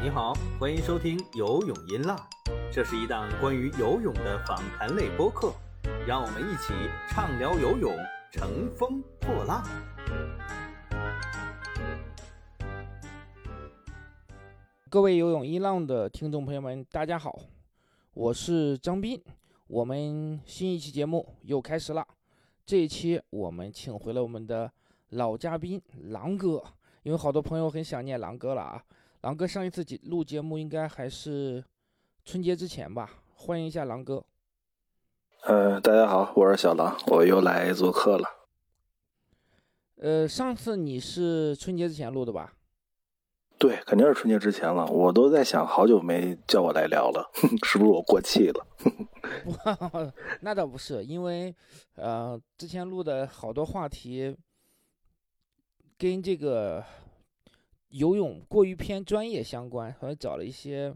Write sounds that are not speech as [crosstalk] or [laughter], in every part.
你好，欢迎收听游泳音浪，这是一档关于游泳的访谈类播客，让我们一起畅聊游泳，乘风破浪。各位游泳音浪的听众朋友们，大家好，我是张斌，我们新一期节目又开始了。这一期我们请回了我们的老嘉宾狼哥，因为好多朋友很想念狼哥了啊。狼哥上一次节录节目应该还是春节之前吧，欢迎一下狼哥。呃，大家好，我是小狼，我又来做客了。呃，上次你是春节之前录的吧？对，肯定是春节之前了。我都在想，好久没叫我来聊了，[laughs] 是不是我过气了？[laughs] 那倒不是，因为呃，之前录的好多话题跟这个。游泳过于偏专业相关，好像找了一些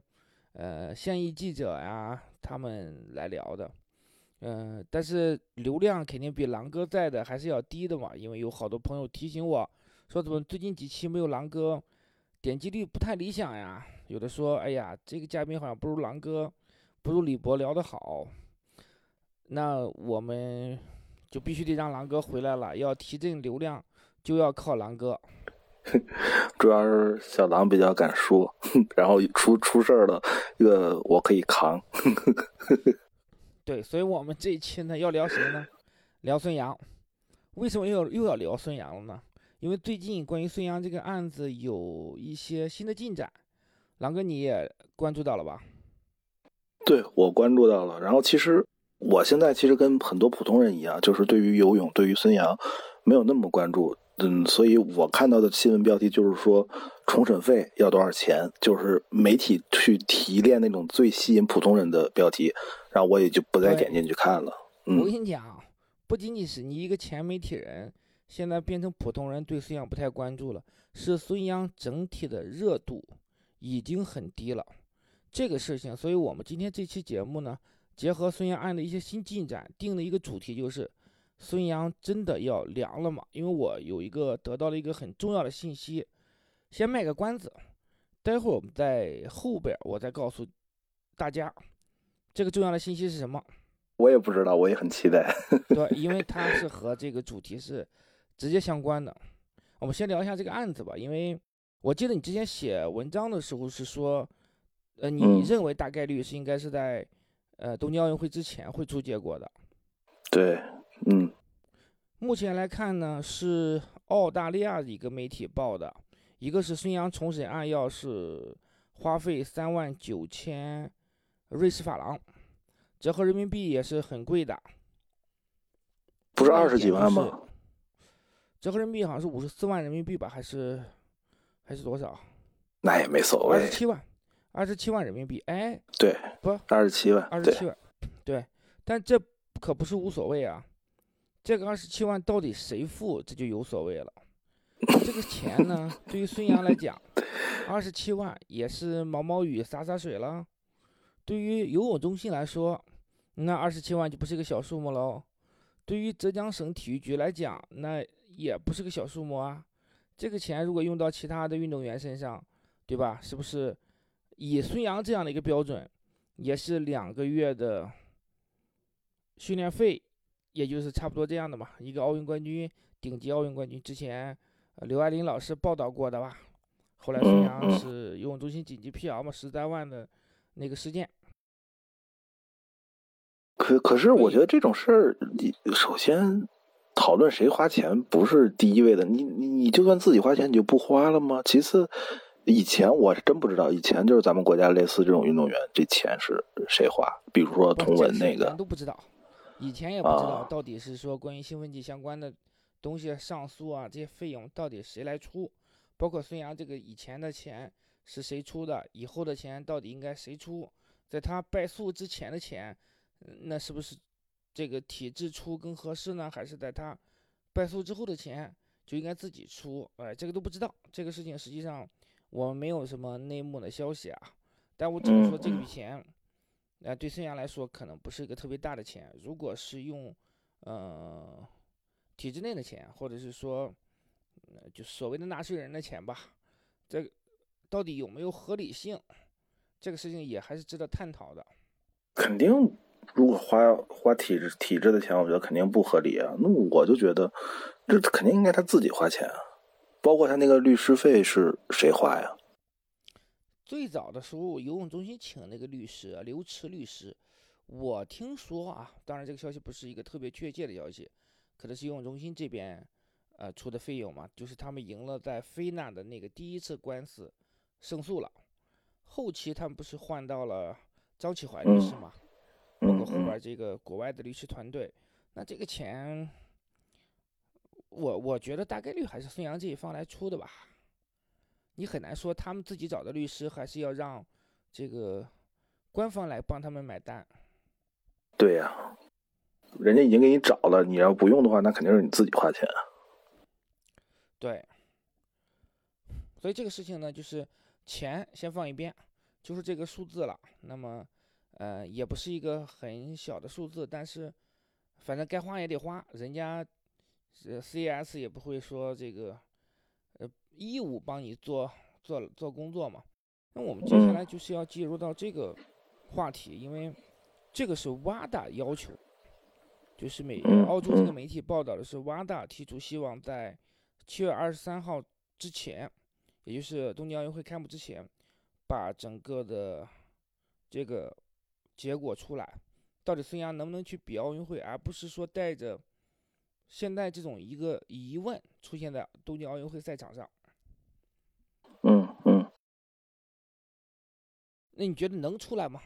呃现役记者呀，他们来聊的，嗯，但是流量肯定比狼哥在的还是要低的嘛，因为有好多朋友提醒我说，怎么最近几期没有狼哥，点击率不太理想呀？有的说，哎呀，这个嘉宾好像不如狼哥，不如李博聊得好，那我们就必须得让狼哥回来了，要提振流量就要靠狼哥。[laughs] 主要是小狼比较敢说，[laughs] 然后出出事儿了，这个我可以扛。[laughs] 对，所以我们这一期呢要聊谁呢？聊孙杨。为什么又又要聊孙杨了呢？因为最近关于孙杨这个案子有一些新的进展，狼哥你也关注到了吧？对我关注到了。然后其实我现在其实跟很多普通人一样，就是对于游泳，对于孙杨没有那么关注。嗯，所以我看到的新闻标题就是说重审费要多少钱，就是媒体去提炼那种最吸引普通人的标题，然后我也就不再点进去看了。我跟你讲，不仅仅是你一个前媒体人，现在变成普通人对孙杨不太关注了，是孙杨整体的热度已经很低了。这个事情，所以我们今天这期节目呢，结合孙杨案的一些新进展，定的一个主题就是。孙杨真的要凉了吗？因为我有一个得到了一个很重要的信息，先卖个关子，待会儿我们在后边我再告诉大家，这个重要的信息是什么。我也不知道，我也很期待。[laughs] 对，因为它是和这个主题是直接相关的。我们先聊一下这个案子吧，因为我记得你之前写文章的时候是说，呃，你认为大概率是应该是在呃东京奥运会之前会出结果的。对。嗯，目前来看呢，是澳大利亚的一个媒体报的，一个是孙杨重审案要是花费三万九千瑞士法郎，折合人民币也是很贵的，不是二十几万吗？折合人民币好像是五十四万人民币吧，还是还是多少？那也没所谓。二十七万，二十七万人民币，哎，对，不，二十七万，二十七万，对，但这可不是无所谓啊。这个二十七万到底谁付，这就有所谓了。这个钱呢，对于孙杨来讲，[laughs] 二十七万也是毛毛雨洒洒水了。对于游泳中心来说，那二十七万就不是一个小数目喽。对于浙江省体育局来讲，那也不是个小数目啊。这个钱如果用到其他的运动员身上，对吧？是不是以孙杨这样的一个标准，也是两个月的训练费？也就是差不多这样的嘛，一个奥运冠军，顶级奥运冠军，之前刘爱玲老师报道过的吧？后来孙杨是游泳中心紧急辟谣嘛，十三万的那个事件。可可是，我觉得这种事儿，你首先讨论谁花钱不是第一位的，你你你就算自己花钱，你就不花了吗？其次，以前我是真不知道，以前就是咱们国家类似这种运动员，这钱是谁花？比如说童文那个，都不知道。以前也不知道到底是说关于兴奋剂相关的东西上诉啊，这些费用到底谁来出？包括孙杨这个以前的钱是谁出的？以后的钱到底应该谁出？在他败诉之前的钱，那是不是这个体制出更合适呢？还是在他败诉之后的钱就应该自己出？哎，这个都不知道。这个事情实际上我们没有什么内幕的消息啊，但我只能说这笔钱。呃对孙杨来说，可能不是一个特别大的钱。如果是用，呃，体制内的钱，或者是说，就所谓的纳税人的钱吧，这到底有没有合理性？这个事情也还是值得探讨的。肯定，如果花花体制体制的钱，我觉得肯定不合理啊。那我就觉得，这肯定应该他自己花钱啊。包括他那个律师费是谁花呀？最早的时候，游泳中心请那个律师刘池律师，我听说啊，当然这个消息不是一个特别确切的消息，可能是游泳中心这边呃出的费用嘛，就是他们赢了在菲娜的那个第一次官司胜诉了，后期他们不是换到了张启怀律师嘛，包括后边这个国外的律师团队，那这个钱。我我觉得大概率还是孙杨这一方来出的吧，你很难说他们自己找的律师还是要让这个官方来帮他们买单。对呀，人家已经给你找了，你要不用的话，那肯定是你自己花钱。对，所以这个事情呢，就是钱先放一边，就是这个数字了。那么，呃，也不是一个很小的数字，但是反正该花也得花，人家。呃 CS 也不会说这个，呃，义务帮你做做做工作嘛。那我们接下来就是要进入到这个话题，因为这个是 WADA 要求，就是美澳洲这个媒体报道的是 WADA 提出希望在七月二十三号之前，也就是东京奥运会开幕之前，把整个的这个结果出来，到底孙杨能不能去比奥运会，而不是说带着。现在这种一个疑问出现在东京奥运会赛场上，嗯嗯，那你觉得能出来吗？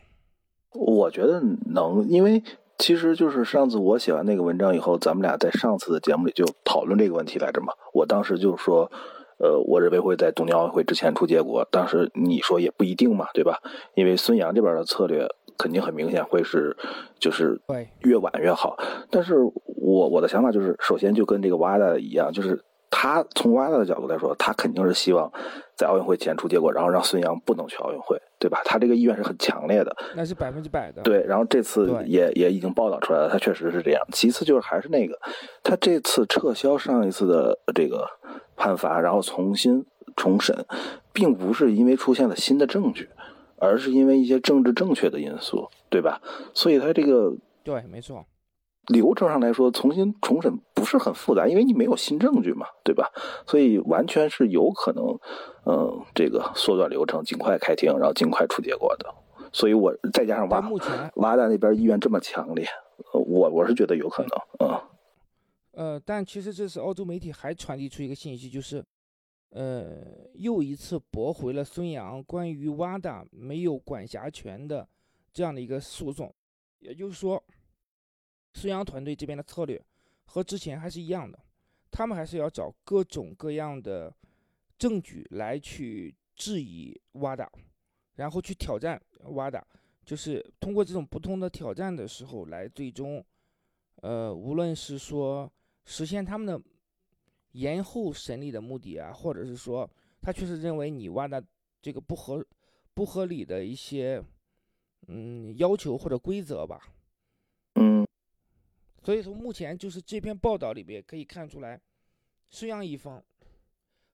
我觉得能，因为其实就是上次我写完那个文章以后，咱们俩在上次的节目里就讨论这个问题来着嘛。我当时就说，呃，我认为会在东京奥运会之前出结果。当时你说也不一定嘛，对吧？因为孙杨这边的策略。肯定很明显会是，就是越晚越好。但是我我的想法就是，首先就跟这个瓦达一样，就是他从瓦达的角度来说，他肯定是希望在奥运会前出结果，然后让孙杨不能去奥运会，对吧？他这个意愿是很强烈的。那是百分之百的。对，然后这次也也已经报道出来了，他确实是这样。其次就是还是那个，他这次撤销上一次的这个判罚，然后重新重审，并不是因为出现了新的证据。而是因为一些政治正确的因素，对吧？所以它这个对，没错。流程上来说，重新重审不是很复杂，因为你没有新证据嘛，对吧？所以完全是有可能，嗯，这个缩短流程，尽快开庭，然后尽快出结果的。所以我再加上挖挖达那边意愿这么强烈，我我是觉得有可能，嗯。呃，但其实这次澳洲媒体还传递出一个信息，就是。呃，又一次驳回了孙杨关于 WADA 没有管辖权的这样的一个诉讼，也就是说，孙杨团队这边的策略和之前还是一样的，他们还是要找各种各样的证据来去质疑 WADA，然后去挑战 WADA，就是通过这种不同的挑战的时候来最终，呃，无论是说实现他们的。延后审理的目的啊，或者是说他确实认为你挖的这个不合不合理的一些嗯要求或者规则吧，嗯，所以从目前就是这篇报道里边可以看出来，孙杨一方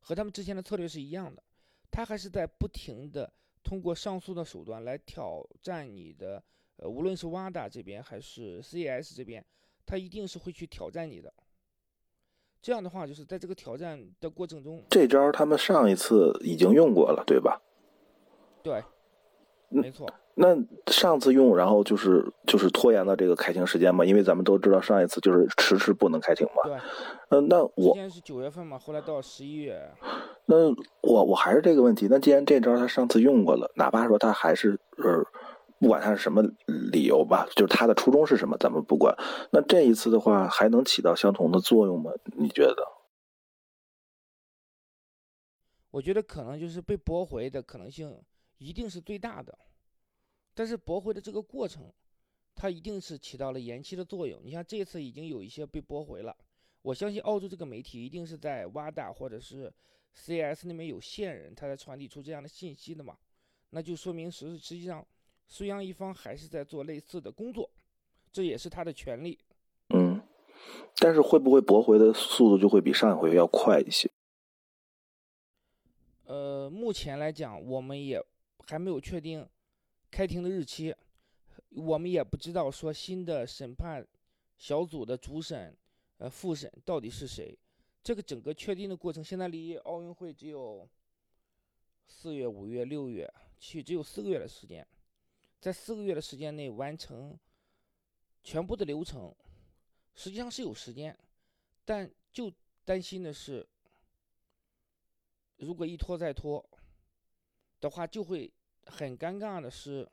和他们之前的策略是一样的，他还是在不停的通过上诉的手段来挑战你的，呃，无论是挖达这边还是 CS 这边，他一定是会去挑战你的。这样的话，就是在这个挑战的过程中，这招他们上一次已经用过了，对吧？对，没错。那上次用，然后就是就是拖延了这个开庭时间嘛？因为咱们都知道上一次就是迟迟不能开庭嘛。对。嗯，那我之前是九月份嘛，后来到十一月。那我我还是这个问题。那既然这招他上次用过了，哪怕说他还是呃。不管他是什么理由吧，就是他的初衷是什么，咱们不管。那这一次的话，还能起到相同的作用吗？你觉得？我觉得可能就是被驳回的可能性一定是最大的，但是驳回的这个过程，它一定是起到了延期的作用。你像这次已经有一些被驳回了，我相信澳洲这个媒体一定是在挖大或者是 CS 那边有线人，他在传递出这样的信息的嘛，那就说明实实际上。孙杨一方还是在做类似的工作，这也是他的权利。嗯，但是会不会驳回的速度就会比上一回要快一些？呃，目前来讲，我们也还没有确定开庭的日期，我们也不知道说新的审判小组的主审、呃复审到底是谁。这个整个确定的过程，现在离奥运会只有四月、五月、六月，去只有四个月的时间，在四个月的时间内完成全部的流程，实际上是有时间，但就担心的是。如果一拖再拖的话，就会很尴尬的是，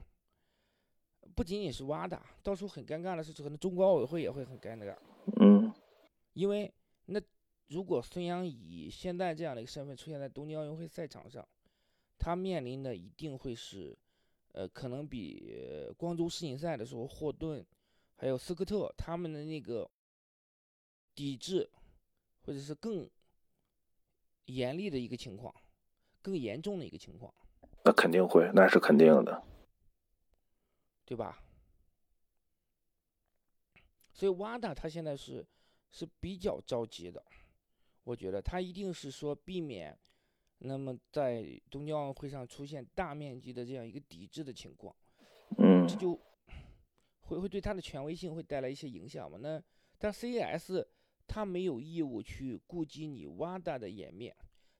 不仅仅是挖的，到时候很尴尬的是，可能中国奥委会也会很尴尬。嗯，因为那如果孙杨以现在这样的一个身份出现在东京奥运会赛场上，他面临的一定会是，呃，可能比光州世锦赛的时候霍顿还有斯科特他们的那个抵制，或者是更。严厉的一个情况，更严重的一个情况，那肯定会，那是肯定的，对吧？所以瓦达他现在是是比较着急的，我觉得他一定是说避免，那么在东京奥运会上出现大面积的这样一个抵制的情况，嗯，这就会会对他的权威性会带来一些影响嘛？那但 CES。他没有义务去顾及你挖大的颜面，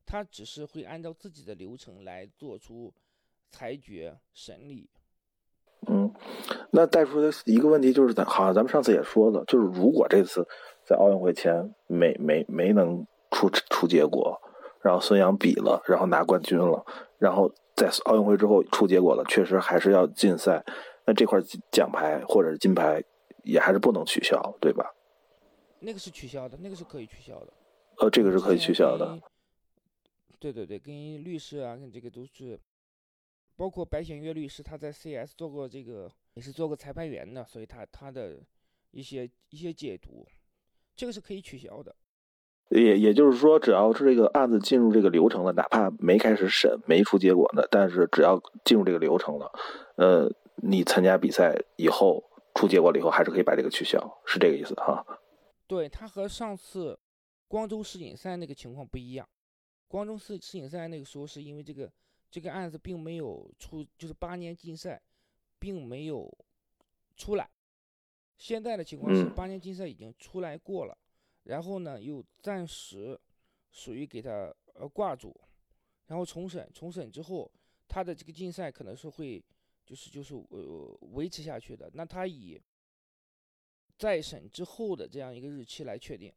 他只是会按照自己的流程来做出裁决审理。嗯，那带出的一个问题就是，咱好像咱们上次也说了，就是如果这次在奥运会前没没没能出出结果，然后孙杨比了，然后拿冠军了，然后在奥运会之后出结果了，确实还是要禁赛，那这块奖牌或者是金牌也还是不能取消，对吧？那个是取消的，那个是可以取消的。呃，这个是可以取消的。对对对，跟律师啊，跟这个都是，包括白显月律师，他在 CS 做过这个，也是做过裁判员的，所以他他的一些一些解读，这个是可以取消的。也也就是说，只要是这个案子进入这个流程了，哪怕没开始审，没出结果呢，但是只要进入这个流程了，呃，你参加比赛以后出结果了以后，还是可以把这个取消，是这个意思哈。对他和上次光州世锦赛那个情况不一样，光州世世锦赛那个时候是因为这个这个案子并没有出，就是八年禁赛，并没有出来。现在的情况是八年禁赛已经出来过了，然后呢又暂时属于给他呃挂住，然后重审，重审之后他的这个竞赛可能是会就是就是呃维持下去的。那他以再审之后的这样一个日期来确定，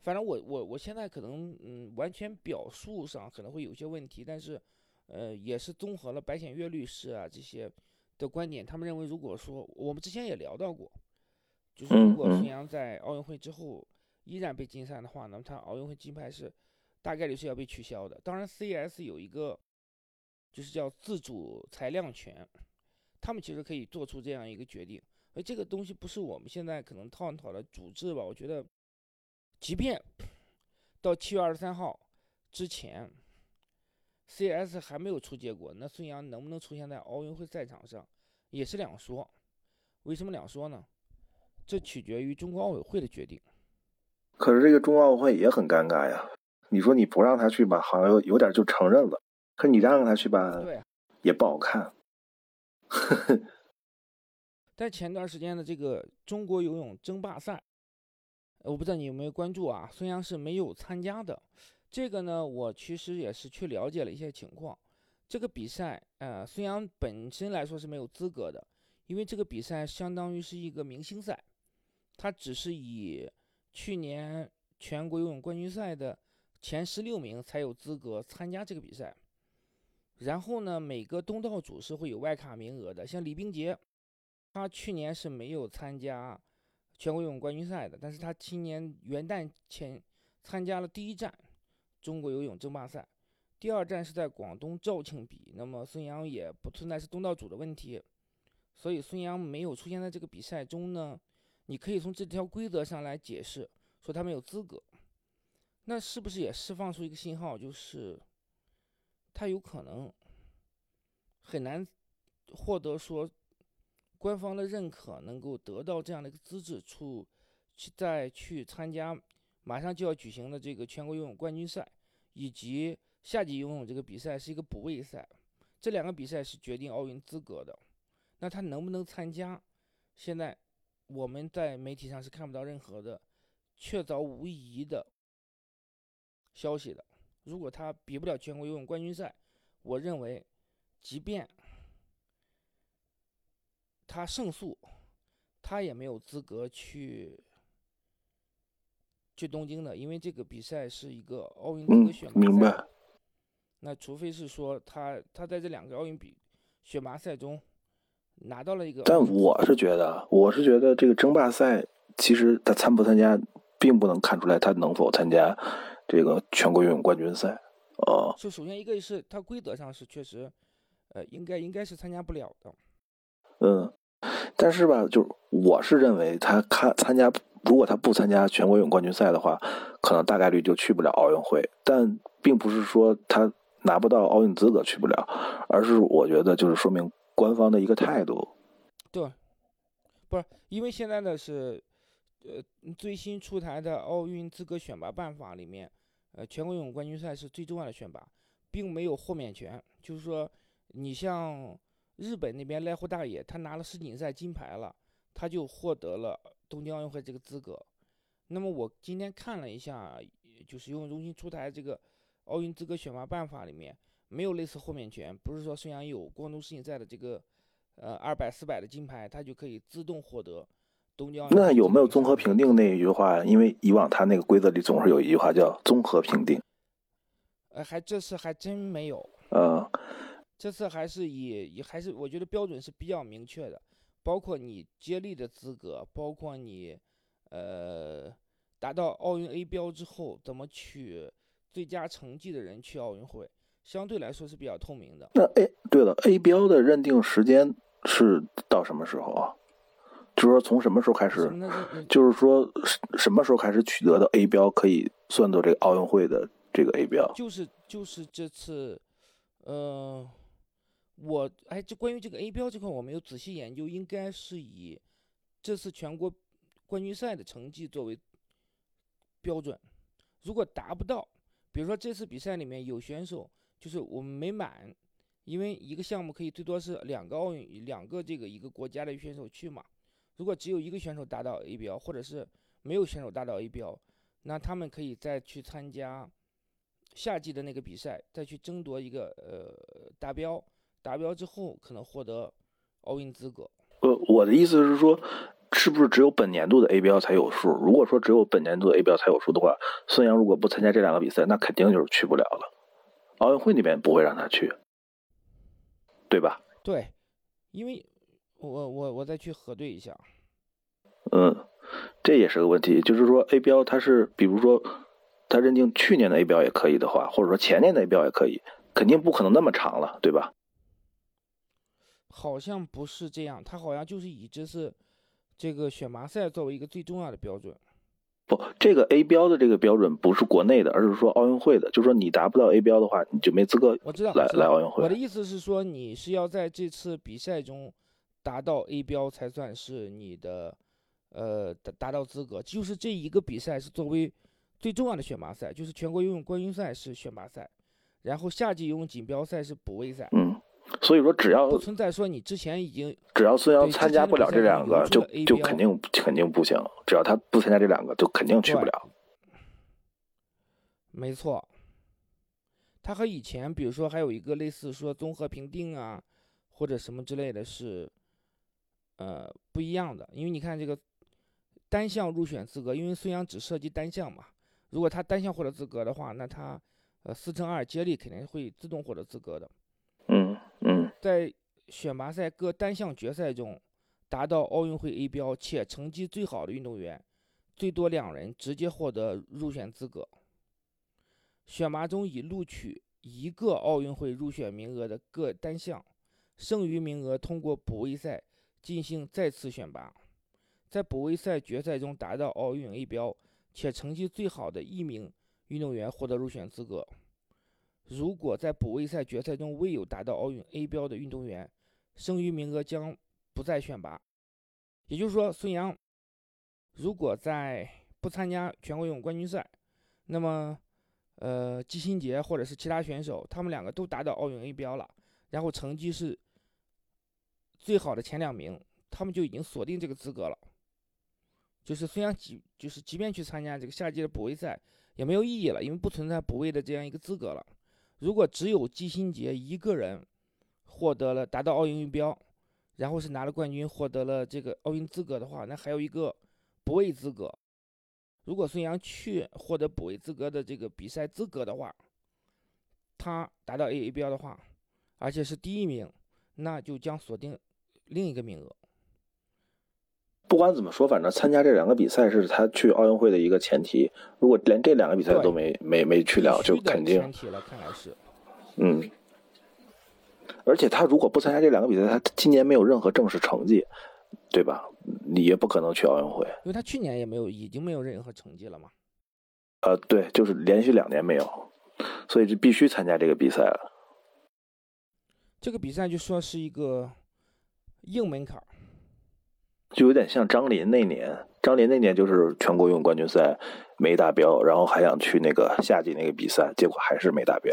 反正我我我现在可能嗯完全表述上可能会有些问题，但是呃也是综合了白显月律师啊这些的观点，他们认为如果说我们之前也聊到过，就是如果孙杨在奥运会之后依然被禁赛的话，那么他奥运会金牌是大概率是要被取消的。当然，CES 有一个就是叫自主裁量权，他们其实可以做出这样一个决定。而这个东西不是我们现在可能探讨的主旨吧？我觉得，即便到七月二十三号之前，CS 还没有出结果，那孙杨能不能出现在奥运会赛场上，也是两说。为什么两说呢？这取决于中国奥委会的决定。可是这个中国奥委会也很尴尬呀！你说你不让他去吧，好像有有点就承认了；可你让他去吧，对，也不好看。呵呵。在前段时间的这个中国游泳争霸赛，我不知道你有没有关注啊？孙杨是没有参加的。这个呢，我其实也是去了解了一些情况。这个比赛，呃，孙杨本身来说是没有资格的，因为这个比赛相当于是一个明星赛，他只是以去年全国游泳冠军赛的前十六名才有资格参加这个比赛。然后呢，每个东道主是会有外卡名额的，像李冰洁。他去年是没有参加全国游泳冠军赛的，但是他今年元旦前参加了第一站中国游泳争霸赛，第二站是在广东肇庆比。那么孙杨也不存在是东道主的问题，所以孙杨没有出现在这个比赛中呢。你可以从这条规则上来解释，说他没有资格。那是不是也释放出一个信号，就是他有可能很难获得说？官方的认可能够得到这样的一个资质出再去参加马上就要举行的这个全国游泳冠军赛，以及夏季游泳这个比赛是一个补位赛，这两个比赛是决定奥运资格的。那他能不能参加？现在我们在媒体上是看不到任何的确凿无疑的消息的。如果他比不了全国游泳冠军赛，我认为，即便他胜诉，他也没有资格去去东京的，因为这个比赛是一个奥运资格选拔赛。明白。那除非是说他他在这两个奥运比选拔赛中拿到了一个。但我是觉得，我是觉得这个争霸赛其实他参不参加，并不能看出来他能否参加这个全国游泳冠军赛。哦，就首先一个是他规则上是确实，呃，应该应该是参加不了的。嗯，但是吧，就我是认为他看参加，如果他不参加全国游泳冠军赛的话，可能大概率就去不了奥运会。但并不是说他拿不到奥运资格去不了，而是我觉得就是说明官方的一个态度。对，不是因为现在的是，呃，最新出台的奥运资格选拔办法里面。呃，全国游泳冠军赛是最重要的选拔，并没有豁免权。就是说，你像日本那边濑户大野，他拿了世锦赛金牌了，他就获得了东京奥运会这个资格。那么我今天看了一下，就是游泳中心出台这个奥运资格选拔办法里面没有类似豁免权，不是说孙杨有光东世锦赛的这个呃二百、四百的金牌，他就可以自动获得。那有没有综合评定那一句话？因为以往他那个规则里总是有一句话叫综合评定。呃，还这次还真没有。呃，这次还是以以还是我觉得标准是比较明确的，包括你接力的资格，包括你呃达到奥运 A 标之后怎么取最佳成绩的人去奥运会，相对来说是比较透明的。那 A 对了，A 标的认定时间是到什么时候啊？就是说，从什么时候开始？就是说，什么时候开始取得的 A 标可以算作这个奥运会的这个 A 标？就是就是这次，呃，我哎，这关于这个 A 标这块，我没有仔细研究，应该是以这次全国冠军赛的成绩作为标准。如果达不到，比如说这次比赛里面有选手就是我们没满，因为一个项目可以最多是两个奥运两个这个一个国家的选手去嘛。如果只有一个选手达到 A 标，或者是没有选手达到 A 标，那他们可以再去参加夏季的那个比赛，再去争夺一个呃达标，达标之后可能获得奥运资格。呃，我的意思是说，是不是只有本年度的 A 标才有数？如果说只有本年度的 A 标才有数的话，孙杨如果不参加这两个比赛，那肯定就是去不了了。奥运会那边不会让他去，对吧？对，因为。我我我再去核对一下。嗯，这也是个问题，就是说 A 标它是，比如说他认定去年的 A 标也可以的话，或者说前年的 A 标也可以，肯定不可能那么长了，对吧？好像不是这样，他好像就是以这次这个选拔赛作为一个最重要的标准。不，这个 A 标的这个标准不是国内的，而是说奥运会的，就是说你达不到 A 标的话，你就没资格我知道来来奥运会。我的意思是说，你是要在这次比赛中。达到 A 标才算是你的，呃，达达到资格。就是这一个比赛是作为最重要的选拔赛，就是全国游泳冠军赛是选拔赛，然后夏季游泳锦标赛是补位赛。嗯，所以说只要不存在说你之前已经只要孙杨参加不了这两个，就就肯定肯定不行。只要他不参加这两个，就肯定去不了。没错，他和以前比如说还有一个类似说综合评定啊，或者什么之类的是。呃，不一样的，因为你看这个单项入选资格，因为孙杨只涉及单项嘛，如果他单项获得资格的话，那他呃四乘二接力肯定会自动获得资格的。在选拔赛各单项决赛中，达到奥运会 A 标且成绩最好的运动员，最多两人直接获得入选资格。选拔中已录取一个奥运会入选名额的各单项，剩余名额通过补位赛。进行再次选拔，在补位赛决赛中达到奥运 A 标且成绩最好的一名运动员获得入选资格。如果在补位赛决赛中未有达到奥运 A 标的运动员，剩余名额将不再选拔。也就是说，孙杨如果在不参加全国游泳冠军赛，那么，呃，季新杰或者是其他选手，他们两个都达到奥运 A 标了，然后成绩是最好的前两名，他们就已经锁定这个资格了。就是虽然即就是即便去参加这个夏季的补位赛也没有意义了，因为不存在补位的这样一个资格了。如果只有季新杰一个人获得了达到奥运 A 标，然后是拿了冠军，获得了这个奥运资格的话，那还有一个补位资格。如果孙杨去获得补位资格的这个比赛资格的话，他达到 A A 标的话，而且是第一名，那就将锁定另一个名额。不管怎么说，反正参加这两个比赛是他去奥运会的一个前提。如果连这两个比赛都没没没去了，就肯定。前提了，看来是。嗯。而且他如果不参加这两个比赛，他今年没有任何正式成绩。对吧？你也不可能去奥运会，因为他去年也没有，已经没有任何成绩了嘛。呃，对，就是连续两年没有，所以就必须参加这个比赛了。这个比赛就说是一个硬门槛，就有点像张琳那年，张琳那年就是全国游泳冠军赛没达标，然后还想去那个夏季那个比赛，结果还是没达标。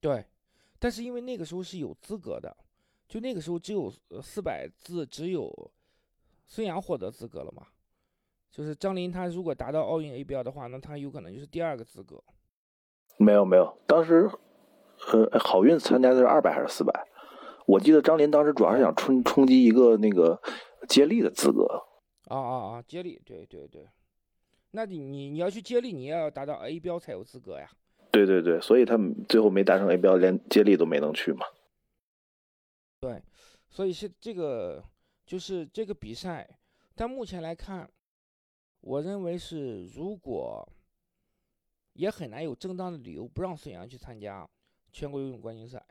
对，但是因为那个时候是有资格的。就那个时候只有四百字，只有孙杨获得资格了嘛？就是张琳，他如果达到奥运 A 标的话，那他有可能就是第二个资格。没有没有，当时呃好运参加的是二百还是四百？我记得张琳当时主要是想冲冲击一个那个接力的资格。啊啊啊！接力，对对对。那你你你要去接力，你也要达到 A 标才有资格呀。对对对，所以他们最后没达成 A 标，连接力都没能去嘛。对，所以是这个，就是这个比赛，但目前来看，我认为是如果也很难有正当的理由不让孙杨去参加全国游泳冠军赛。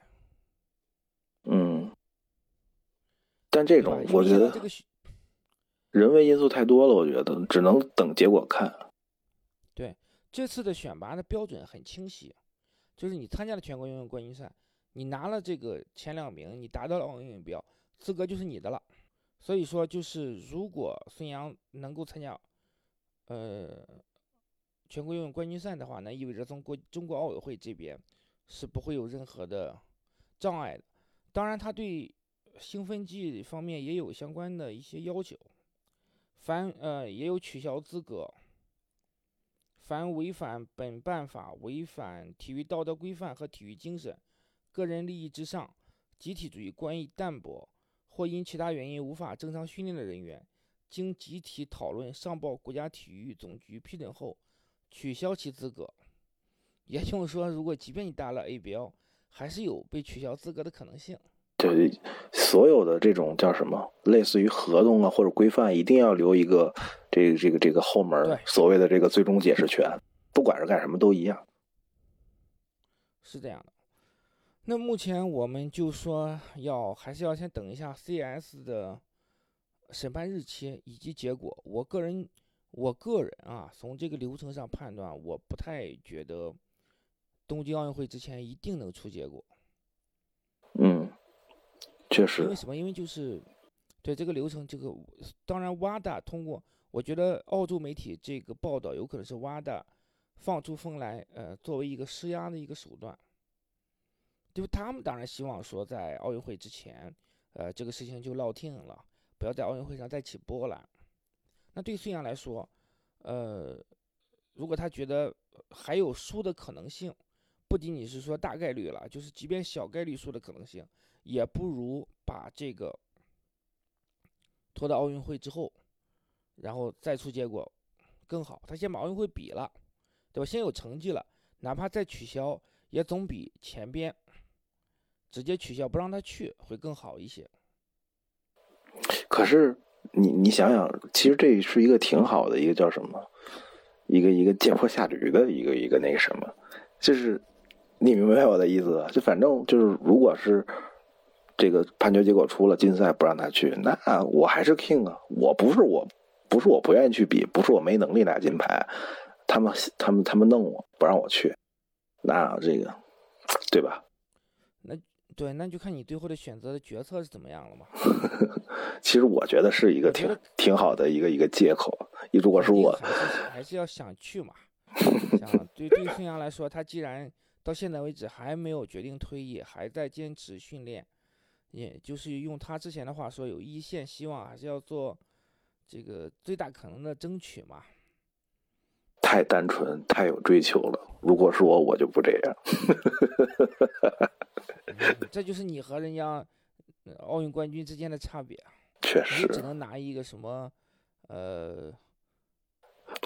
嗯，但这种我觉得这个人为因素太多了，我觉得只能等结果看。对，这次的选拔的标准很清晰，就是你参加了全国游泳冠军赛。你拿了这个前两名，你达到了奥运标资格就是你的了。所以说，就是如果孙杨能够参加，呃，全国游泳冠军赛的话，那意味着中国中国奥委会这边是不会有任何的障碍的。当然，他对兴奋剂方面也有相关的一些要求，凡呃也有取消资格，凡违反本办法、违反体育道德规范和体育精神。个人利益之上，集体主义观意淡薄，或因其他原因无法正常训练的人员，经集体讨论上报国家体育总局批准后，取消其资格。也就是说，如果即便你达了 A 标，还是有被取消资格的可能性。对，所有的这种叫什么，类似于合同啊或者规范，一定要留一个这个这个这个后门，所谓的这个最终解释权，不管是干什么都一样。是这样的。那目前我们就说要还是要先等一下 CS 的审判日期以及结果。我个人，我个人啊，从这个流程上判断，我不太觉得东京奥运会之前一定能出结果。确实。因为什么？因为就是对这个流程，这个当然挖大通过，我觉得澳洲媒体这个报道有可能是挖大放出风来，呃，作为一个施压的一个手段。就他们当然希望说，在奥运会之前，呃，这个事情就落定了，不要在奥运会上再起波澜。那对孙杨来说，呃，如果他觉得还有输的可能性，不仅仅是说大概率了，就是即便小概率输的可能性，也不如把这个拖到奥运会之后，然后再出结果更好。他先把奥运会比了，对吧？先有成绩了，哪怕再取消，也总比前边。直接取消不让他去会更好一些。可是你你想想，其实这是一个挺好的一个叫什么，一个一个借坡下驴的一个一个那个什么，就是你明白我的意思？就反正就是，如果是这个判决结果出了，禁赛不让他去，那我还是 king 啊！我不是我不是我不愿意去比，不是我没能力拿金牌，他们他们他们弄我不让我去，那这个对吧？那对，那就看你最后的选择的决策是怎么样了嘛。[laughs] 其实我觉得是一个挺挺好的一个一个借口。如果是我，还是还是要想去嘛。想 [laughs] 对对孙杨来说，他既然到现在为止还没有决定退役，还在坚持训练，也就是用他之前的话说，有一线希望，还是要做这个最大可能的争取嘛。太单纯，太有追求了。如果是我，我就不这样。这就是你和人家奥运冠军之间的差别。确实。你只能拿一个什么，呃。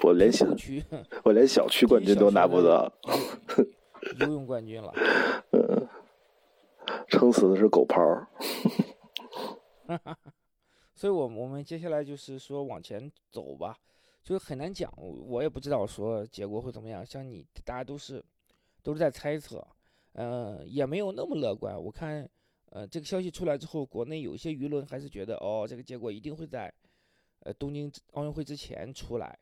我连小区，我连小区冠军都拿不到，[laughs] 游泳冠军了。嗯，撑死的是狗刨。[laughs] 所以，我我们接下来就是说往前走吧，就是很难讲，我也不知道说结果会怎么样。像你，大家都是都是在猜测，嗯，也没有那么乐观。我看，呃，这个消息出来之后，国内有些舆论还是觉得，哦，这个结果一定会在呃东京奥运会之前出来。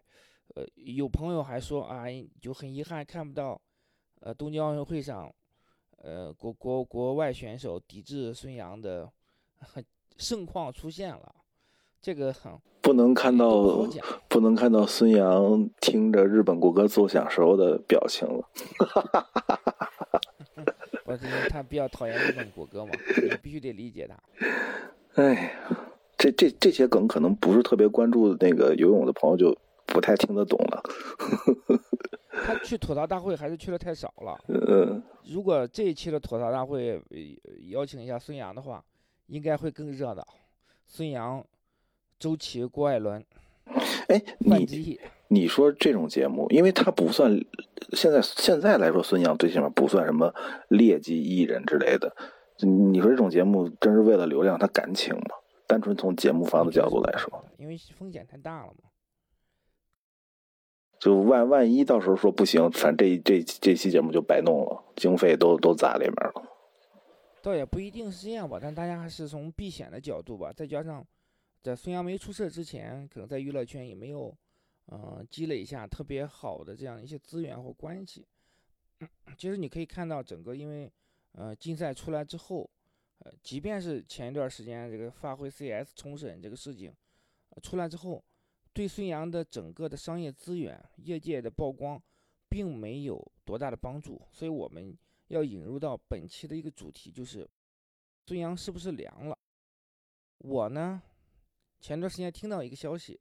呃，有朋友还说啊，就很遗憾看不到，呃，东京奥运会上，呃，国国国外选手抵制孙杨的盛况出现了，这个很不能看到，不能看到孙杨听着日本国歌奏响时候的表情了。[laughs] 我因为他比较讨厌日本国歌嘛，你必须得理解他。哎呀，这这这些梗可能不是特别关注那个游泳的朋友就。不太听得懂了。[laughs] 他去吐槽大会还是去的太少了。嗯。如果这一期的吐槽大会邀请一下孙杨的话，应该会更热闹。孙杨、周琦、郭艾伦。哎，你你说这种节目，因为他不算现在现在来说，孙杨最起码不算什么劣迹艺人之类的。你说这种节目真是为了流量，他敢请吗？单纯从节目方的角度来说，因为风险太大了嘛。就万万一到时候说不行，反正这这这期节目就白弄了，经费都都砸里面了。倒也不一定是这样吧，但大家还是从避险的角度吧。再加上在孙杨没出事之前，可能在娱乐圈也没有，嗯，积累一下特别好的这样一些资源或关系。其实你可以看到，整个因为，呃，竞赛出来之后，呃，即便是前一段时间这个发挥 CS 重审这个事情出来之后。对孙杨的整个的商业资源、业界的曝光，并没有多大的帮助，所以我们要引入到本期的一个主题，就是孙杨是不是凉了？我呢，前段时间听到一个消息，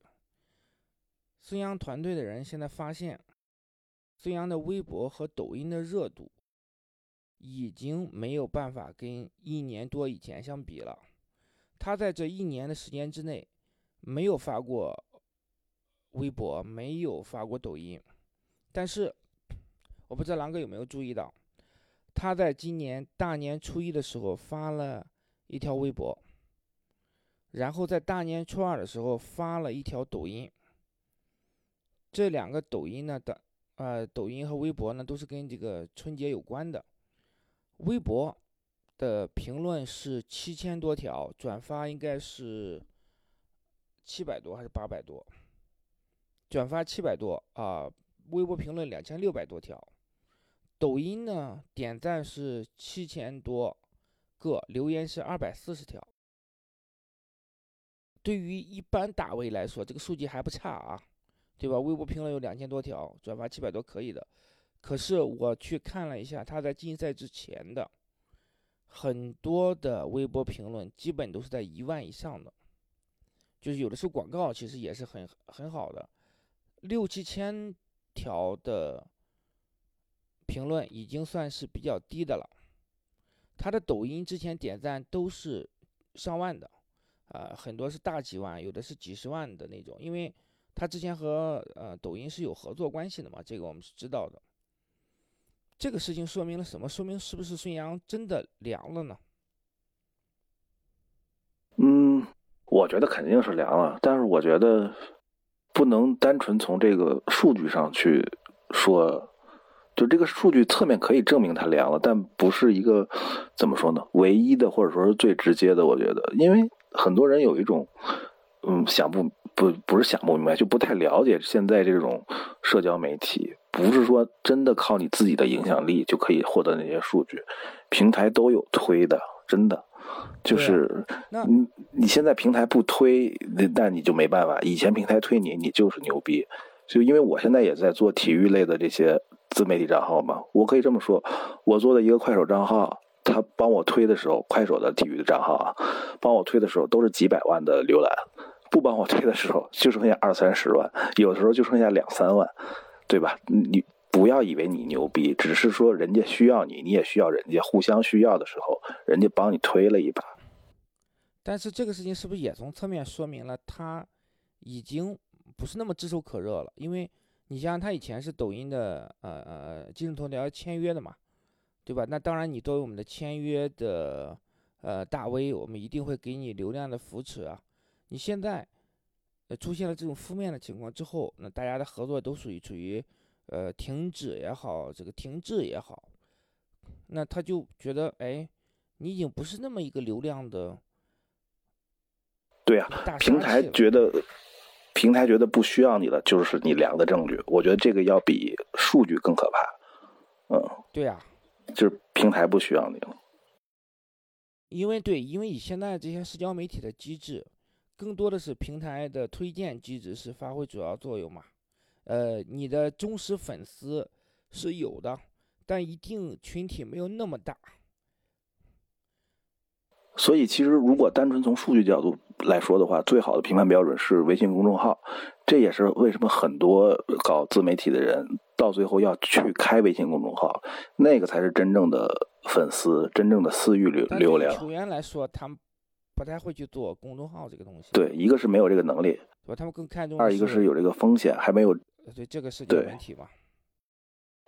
孙杨团队的人现在发现，孙杨的微博和抖音的热度已经没有办法跟一年多以前相比了。他在这一年的时间之内，没有发过。微博没有发过抖音，但是我不知道狼哥有没有注意到，他在今年大年初一的时候发了一条微博，然后在大年初二的时候发了一条抖音。这两个抖音呢的，呃，抖音和微博呢都是跟这个春节有关的。微博的评论是七千多条，转发应该是七百多还是八百多？转发七百多啊，微博评论两千六百多条，抖音呢点赞是七千多个，留言是二百四十条。对于一般大 V 来说，这个数据还不差啊，对吧？微博评论有两千多条，转发七百多可以的。可是我去看了一下他在竞赛之前的很多的微博评论，基本都是在一万以上的，就是有的时候广告其实也是很很好的。六七千条的评论已经算是比较低的了。他的抖音之前点赞都是上万的，啊，很多是大几万，有的是几十万的那种。因为他之前和呃抖音是有合作关系的嘛，这个我们是知道的。这个事情说明了什么？说明是不是孙杨真的凉了呢？嗯，我觉得肯定是凉了，但是我觉得。不能单纯从这个数据上去说，就这个数据侧面可以证明它凉了，但不是一个怎么说呢？唯一的或者说是最直接的，我觉得，因为很多人有一种嗯想不不不是想不明白，就不太了解现在这种社交媒体，不是说真的靠你自己的影响力就可以获得那些数据，平台都有推的，真的。就是那你你现在平台不推，那那你就没办法。以前平台推你，你就是牛逼。就因为我现在也在做体育类的这些自媒体账号嘛，我可以这么说，我做的一个快手账号，他帮我推的时候，快手的体育的账号啊，帮我推的时候都是几百万的浏览，不帮我推的时候就剩下二三十万，有的时候就剩下两三万，对吧？你不要以为你牛逼，只是说人家需要你，你也需要人家，互相需要的时候，人家帮你推了一把。但是这个事情是不是也从侧面说明了他已经？不是那么炙手可热了，因为你像他以前是抖音的呃呃今日头条签约的嘛，对吧？那当然你作为我们的签约的呃大 V，我们一定会给你流量的扶持啊。你现在呃出现了这种负面的情况之后，那大家的合作都属于处于呃停止也好，这个停滞也好，那他就觉得哎，你已经不是那么一个流量的，对啊，平台觉得。平台觉得不需要你了，就是你量的证据。我觉得这个要比数据更可怕。嗯，对呀，就是平台不需要你了。因为对，因为你现在这些社交媒体的机制，更多的是平台的推荐机制是发挥主要作用嘛。呃，你的忠实粉丝是有的，但一定群体没有那么大。所以，其实如果单纯从数据角度来说的话，最好的评判标准是微信公众号。这也是为什么很多搞自媒体的人到最后要去开微信公众号，那个才是真正的粉丝，真正的私域流流量。球员来说，他们不太会去做公众号这个东西。对，一个是没有这个能力，对吧？他们更看重。二一个是有这个风险，还没有。对，这个是问题嘛。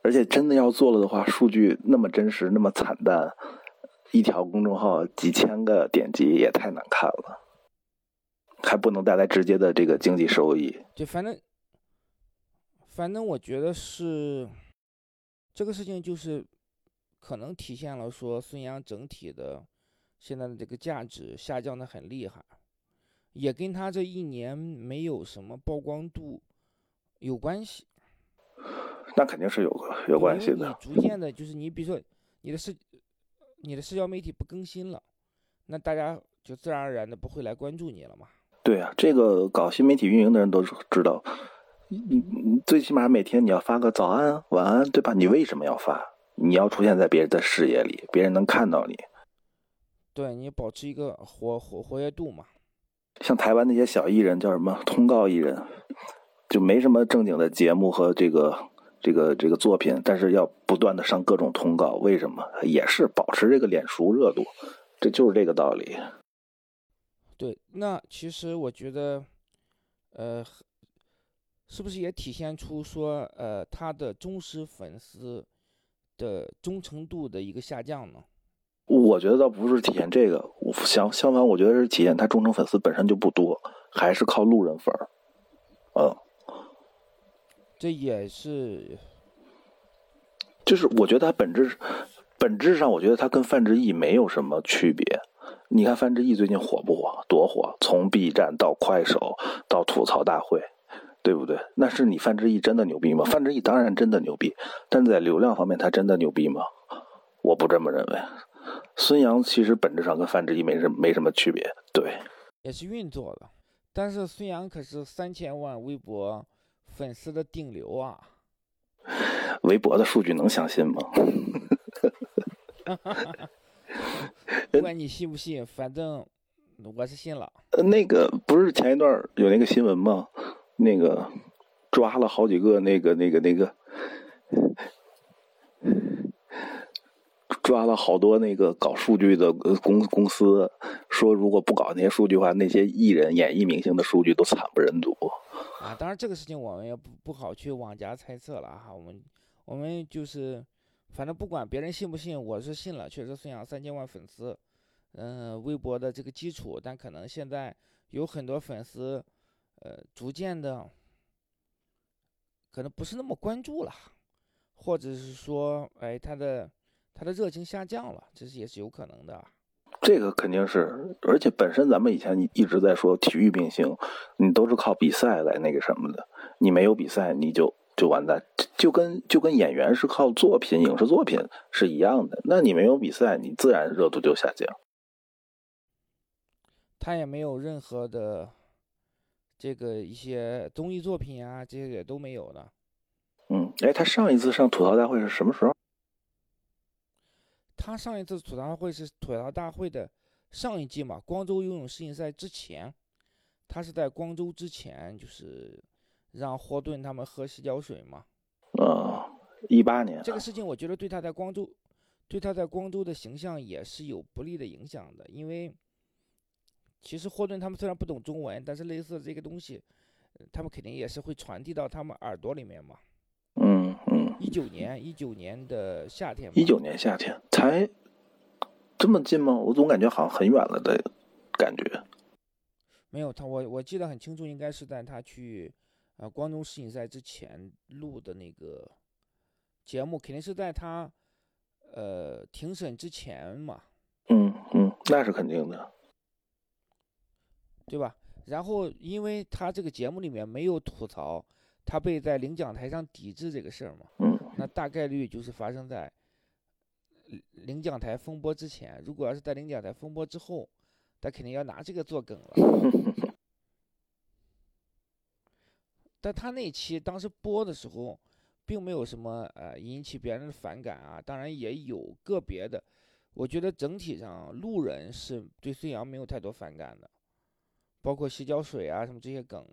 而且真的要做了的话，数据那么真实，那么惨淡。一条公众号几千个点击也太难看了，还不能带来直接的这个经济收益。就反正，反正我觉得是这个事情，就是可能体现了说孙杨整体的现在的这个价值下降的很厉害，也跟他这一年没有什么曝光度有关系。那肯定是有有关系的。你逐渐的，就是你比如说你的社。你的社交媒体不更新了，那大家就自然而然的不会来关注你了嘛？对啊，这个搞新媒体运营的人都知道，你你最起码每天你要发个早安、晚安，对吧？你为什么要发？你要出现在别人的视野里，别人能看到你。对你保持一个活活活跃度嘛。像台湾那些小艺人叫什么通告艺人，就没什么正经的节目和这个。这个这个作品，但是要不断的上各种通告，为什么？也是保持这个脸熟热度，这就是这个道理。对，那其实我觉得，呃，是不是也体现出说，呃，他的忠实粉丝的忠诚度的一个下降呢？我觉得倒不是体现这个，相相反，我觉得是体现他忠诚粉丝本身就不多，还是靠路人粉儿，嗯。这也是，就是我觉得他本质本质上，我觉得他跟范志毅没有什么区别。你看范志毅最近火不火？多火！从 B 站到快手到吐槽大会，对不对？那是你范志毅真的牛逼吗？范志毅当然真的牛逼，但在流量方面他真的牛逼吗？我不这么认为。孙杨其实本质上跟范志毅没什没什么区别，对，也是运作的。但是孙杨可是三千万微博。粉丝的顶流啊！微博的数据能相信吗？[laughs] 不管你信不信，反正我是信了。呃那个不是前一段有那个新闻吗？那个抓了好几个那个那个那个。抓了好多那个搞数据的公公司，说如果不搞那些数据的话，那些艺人、演艺明星的数据都惨不忍睹。啊，当然这个事情我们也不不好去妄加猜测了哈。我们我们就是，反正不管别人信不信，我是信了，确实孙杨三千万粉丝，嗯，微博的这个基础，但可能现在有很多粉丝，呃，逐渐的，可能不是那么关注了，或者是说，哎，他的。他的热情下降了，这是也是有可能的。这个肯定是，而且本身咱们以前一直在说体育明星，你都是靠比赛来那个什么的，你没有比赛你就就完蛋，就跟就跟演员是靠作品、影视作品是一样的。那你没有比赛，你自然热度就下降。他也没有任何的这个一些综艺作品啊，这些也都没有的。嗯，哎，他上一次上吐槽大会是什么时候？他上一次吐槽大会是吐槽大会的上一季嘛，光州游泳世锦赛之前，他是在光州之前，就是让霍顿他们喝洗脚水嘛。啊，一八年。这个事情我觉得对他在光州，对他在光州的形象也是有不利的影响的，因为其实霍顿他们虽然不懂中文，但是类似的这个东西，他们肯定也是会传递到他们耳朵里面嘛。一九年，一九年的夏天。一九年夏天才这么近吗？我总感觉好像很远了的感觉。没有他，我我记得很清楚，应该是在他去呃光州世锦赛之前录的那个节目，肯定是在他呃庭审之前嘛。嗯嗯，那是肯定的，对吧？然后因为他这个节目里面没有吐槽。他被在领奖台上抵制这个事儿嘛，嗯，那大概率就是发生在领奖台风波之前。如果要是在领奖台风波之后，他肯定要拿这个做梗了。[laughs] 但他那期当时播的时候，并没有什么呃引起别人的反感啊。当然也有个别的，我觉得整体上路人是对孙杨没有太多反感的，包括洗脚水啊什么这些梗。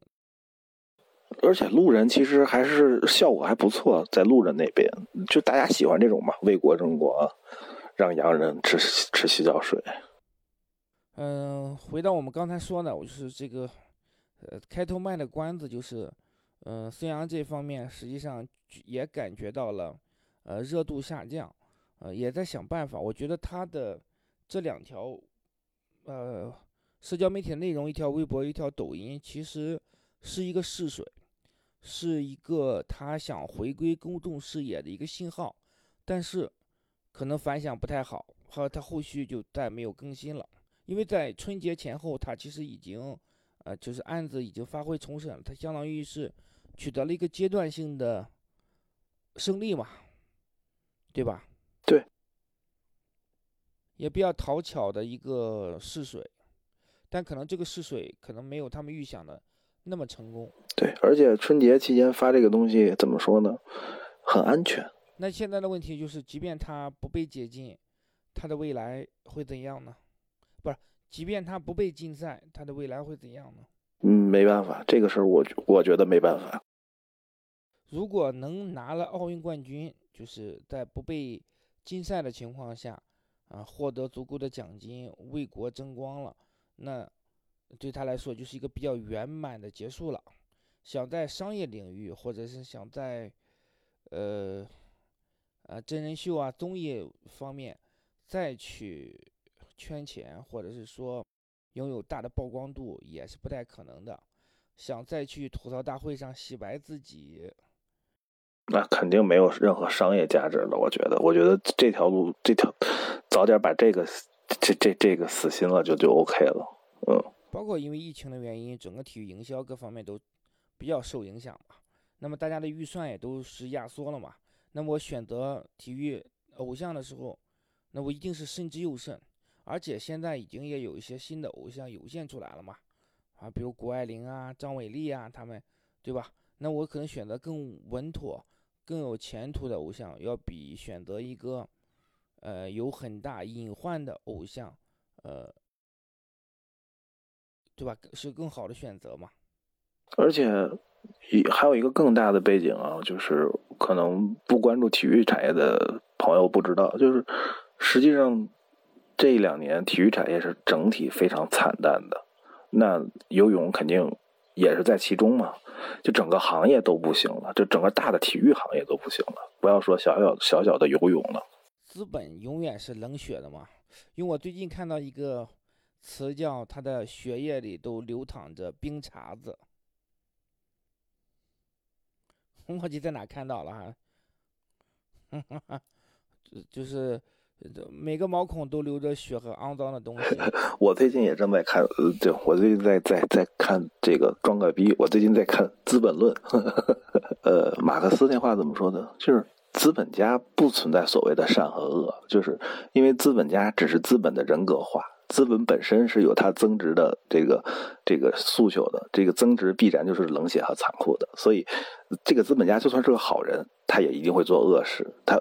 而且路人其实还是效果还不错，在路人那边，就大家喜欢这种嘛，为国争光，让洋人吃吃洗脚水。嗯，回到我们刚才说的，我就是这个，呃，开头卖的关子就是，嗯，孙杨这方面实际上也感觉到了，呃，热度下降，呃，也在想办法。我觉得他的这两条，呃，社交媒体内容，一条微博，一条抖音，其实是一个试水。是一个他想回归公众视野的一个信号，但是可能反响不太好，和他后续就再没有更新了。因为在春节前后，他其实已经，呃，就是案子已经发回重审了，他相当于是取得了一个阶段性的胜利嘛，对吧？对，也比较讨巧的一个试水，但可能这个试水可能没有他们预想的。那么成功，对，而且春节期间发这个东西怎么说呢？很安全。那现在的问题就是，即便他不被解禁，他的未来会怎样呢？不是，即便他不被禁赛，他的未来会怎样呢？嗯，没办法，这个事儿我我觉得没办法。如果能拿了奥运冠军，就是在不被禁赛的情况下，啊，获得足够的奖金，为国争光了，那。对他来说就是一个比较圆满的结束了。想在商业领域，或者是想在，呃，呃真人秀啊综艺方面再去圈钱，或者是说拥有大的曝光度，也是不太可能的。想再去吐槽大会上洗白自己，那肯定没有任何商业价值了。我觉得，我觉得这条路，这条早点把这个这这这个死心了，就就 OK 了。嗯。包括因为疫情的原因，整个体育营销各方面都比较受影响嘛。那么大家的预算也都是压缩了嘛。那么我选择体育偶像的时候，那我一定是慎之又慎。而且现在已经也有一些新的偶像涌现出来了嘛，啊，比如谷爱凌啊、张伟丽啊，他们，对吧？那我可能选择更稳妥、更有前途的偶像，要比选择一个，呃，有很大隐患的偶像，呃。对吧？是更好的选择嘛？而且，还有一个更大的背景啊，就是可能不关注体育产业的朋友不知道，就是实际上这两年体育产业是整体非常惨淡的。那游泳肯定也是在其中嘛，就整个行业都不行了，就整个大的体育行业都不行了，不要说小小小小的游泳了。资本永远是冷血的嘛？因为我最近看到一个。词叫他的血液里都流淌着冰碴子，我记在哪看到了哈，[laughs] 就就是每个毛孔都流着血和肮脏的东西。[laughs] 我最近也正在看，对，我最近在在在看这个装个逼。我最近在看《资本论》，[laughs] 呃，马克思那话怎么说的？就是资本家不存在所谓的善和恶，就是因为资本家只是资本的人格化。资本本身是有它增值的这个这个诉求的，这个增值必然就是冷血和残酷的。所以，这个资本家就算是个好人，他也一定会做恶事。他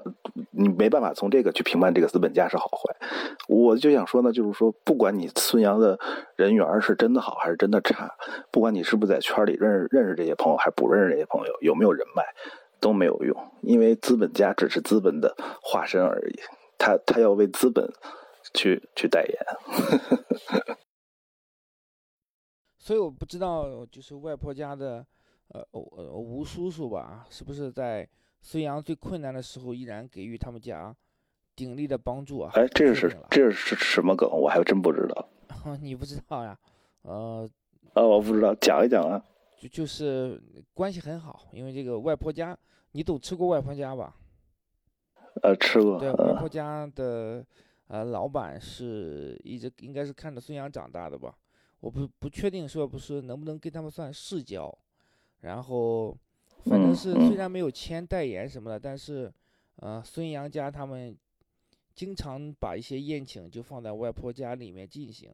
你没办法从这个去评判这个资本家是好坏。我就想说呢，就是说，不管你孙杨的人缘是真的好还是真的差，不管你是不是在圈里认识认识这些朋友，还是不认识这些朋友，有没有人脉，都没有用，因为资本家只是资本的化身而已。他他要为资本。去去代言，[laughs] 所以我不知道，就是外婆家的呃呃吴叔叔吧，是不是在孙杨最困难的时候依然给予他们家鼎力的帮助啊？哎，这是这是什么梗？我还真不知道。[laughs] 你不知道呀？呃，呃，我不知道，讲一讲啊。就就是关系很好，因为这个外婆家，你都吃过外婆家吧？呃，吃过。对，外婆家的。呃，老板是一直应该是看着孙杨长大的吧？我不不确定说不是能不能跟他们算世交，然后反正是虽然没有签代言什么的，但是呃，孙杨家他们经常把一些宴请就放在外婆家里面进行。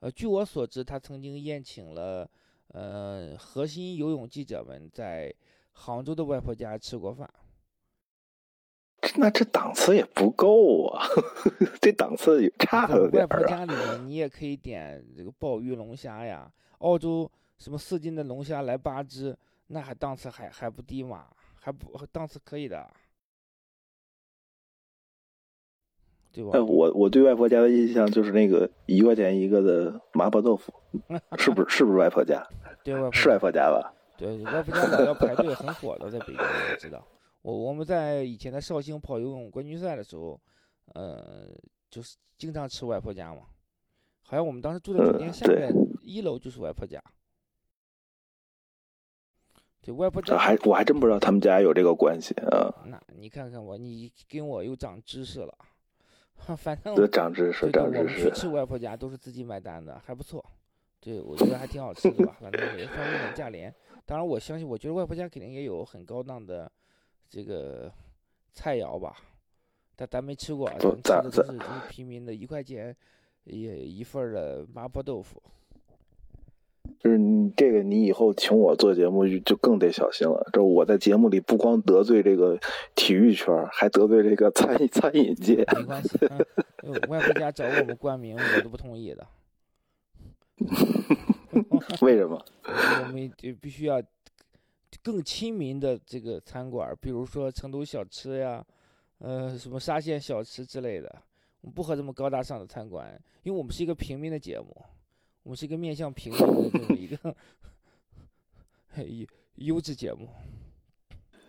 呃，据我所知，他曾经宴请了呃核心游泳记者们在杭州的外婆家吃过饭。那这档次也不够啊，[laughs] 这档次也差了点外婆家里面，你也可以点这个鲍鱼龙虾呀，澳洲什么四斤的龙虾来八只，那还档次还还不低嘛？还不档次可以的，对吧？哎，我我对外婆家的印象就是那个一块钱一个的麻婆豆腐，是不是？是不是外婆家？[laughs] 对，外婆是外婆家吧？对，外婆家老要排队，很火的，在北京，我知道。我我们在以前在绍兴跑游泳冠军赛的时候，呃，就是经常吃外婆家嘛。好像我们当时住在酒店下面，一楼就是外婆家。对，外婆家还我还真不知道他们家有这个关系啊。那你看看我，你跟我又长知识了。[laughs] 反正长知识，长知识。我们去吃外婆家都是自己买单的，还不错。对，我觉得还挺好吃的吧，反正也算物美价廉。当然，我相信，我觉得外婆家肯定也有很高档的。这个菜肴吧，但咱没吃过，咱吃的都是就是平民的一块钱也一份的麻婆豆腐。就是你这个，你以后请我做节目就更得小心了。这我在节目里不光得罪这个体育圈，还得罪这个餐饮餐饮界。没关系，[laughs] 外婆家找我们冠名，我都不同意的。[laughs] 为什么？[laughs] 我们就必须要。更亲民的这个餐馆，比如说成都小吃呀，呃，什么沙县小吃之类的，我们不喝这么高大上的餐馆，因为我们是一个平民的节目，我们是一个面向平民的这么一个 [laughs] 优优质节目。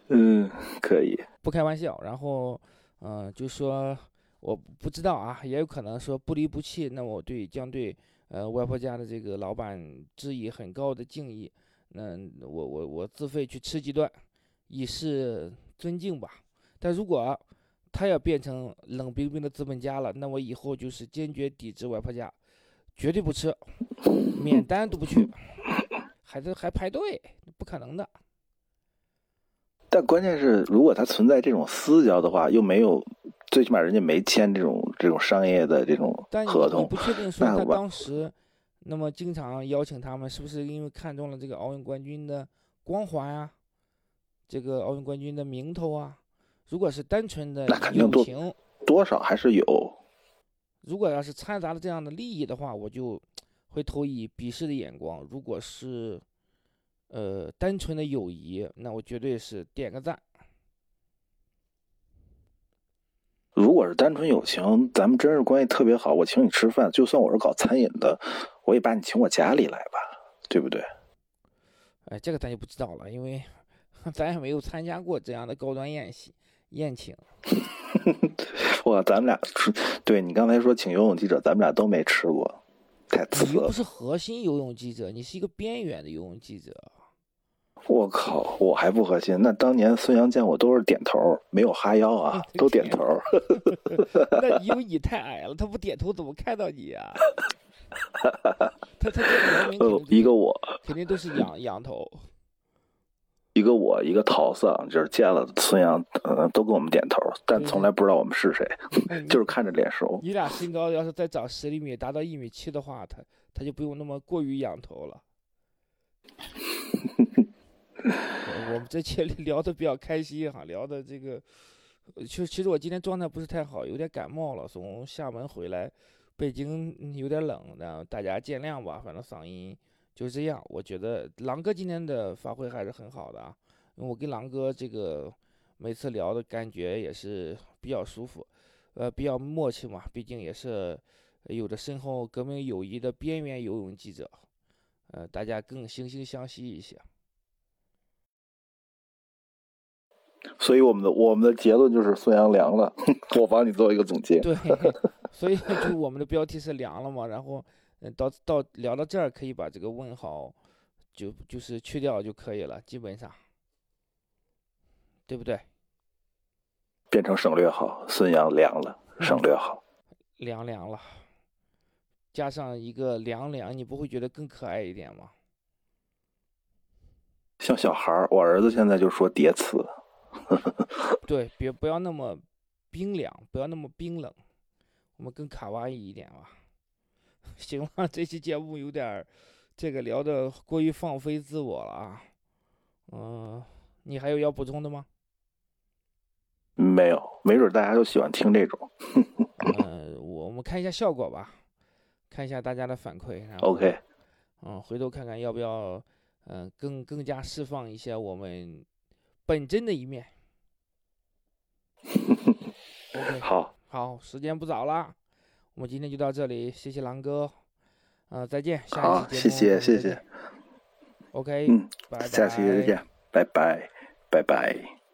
嗯，[laughs] 可以，不开玩笑。然后，嗯，就说我不知道啊，也有可能说不离不弃。那我对将对呃外婆家的这个老板致以很高的敬意。那我我我自费去吃几顿，以示尊敬吧。但如果他要变成冷冰冰的资本家了，那我以后就是坚决抵制外婆家，绝对不吃，免单都不去，还是还排队，不可能的。但关键是，如果他存在这种私交的话，又没有，最起码人家没签这种这种商业的这种合同，你不确定说他当时。那么经常邀请他们，是不是因为看中了这个奥运冠军的光环呀？这个奥运冠军的名头啊？如果是单纯的友情，多少还是有。如果要是掺杂了这样的利益的话，我就会投以鄙视的眼光。如果是呃单纯的友谊，那我绝对是点个赞。如果是单纯友情，咱们真是关系特别好，我请你吃饭，就算我是搞餐饮的。我也把你请我家里来吧，对不对？哎，这个咱就不知道了，因为 [laughs] 咱也没有参加过这样的高端宴席宴请。[laughs] 哇，咱们俩对你刚才说请游泳记者，咱们俩都没吃过，太次了。你不是核心游泳记者，你是一个边缘的游泳记者。我靠，我还不核心？那当年孙杨见我都是点头，没有哈腰啊，[laughs] 都点头。那因为你太矮了，他不点头怎么看到你呀？一个我肯定都是仰仰头。一个我，一个桃色，就是见了孙杨，嗯，都给我们点头，但从来不知道我们是谁，[laughs] 就是看着脸熟。你俩身高要是再长十厘米，达到一米七的话，他他就不用那么过于仰头了。我们这期 [laughs] 聊的比较开心哈，聊的这个，其实其实我今天状态不是太好，有点感冒了，从厦门回来，北京有点冷，然后大家见谅吧，反正嗓音就这样。我觉得狼哥今天的发挥还是很好的啊，因为我跟狼哥这个每次聊的感觉也是比较舒服，呃，比较默契嘛，毕竟也是有着深厚革命友谊的边缘游泳记者，呃，大家更惺惺相惜一些。所以我们的我们的结论就是孙杨凉了，[laughs] 我帮你做一个总结。对，所以 [laughs] 就我们的标题是凉了嘛，然后嗯，到到聊到这儿可以把这个问号就就是去掉就可以了，基本上，对不对？变成省略号，孙杨凉了，省略号，凉凉了，加上一个凉凉，你不会觉得更可爱一点吗？像小孩儿，我儿子现在就说叠词。[laughs] 对，别不要那么冰凉，不要那么冰冷，我们更卡哇伊一点吧。[laughs] 行了，这期节目有点这个聊的过于放飞自我了啊。嗯，你还有要补充的吗？没有，没准大家都喜欢听这种。嗯，[laughs] 我们看一下效果吧，看一下大家的反馈。然后 OK。嗯，回头看看要不要，嗯，更更加释放一些我们。本真的一面。[laughs] 好，好，时间不早了，我们今天就到这里，谢谢狼哥，呃，再见，下好，谢谢，谢谢。OK，嗯，拜拜，下期再见，拜拜，拜拜。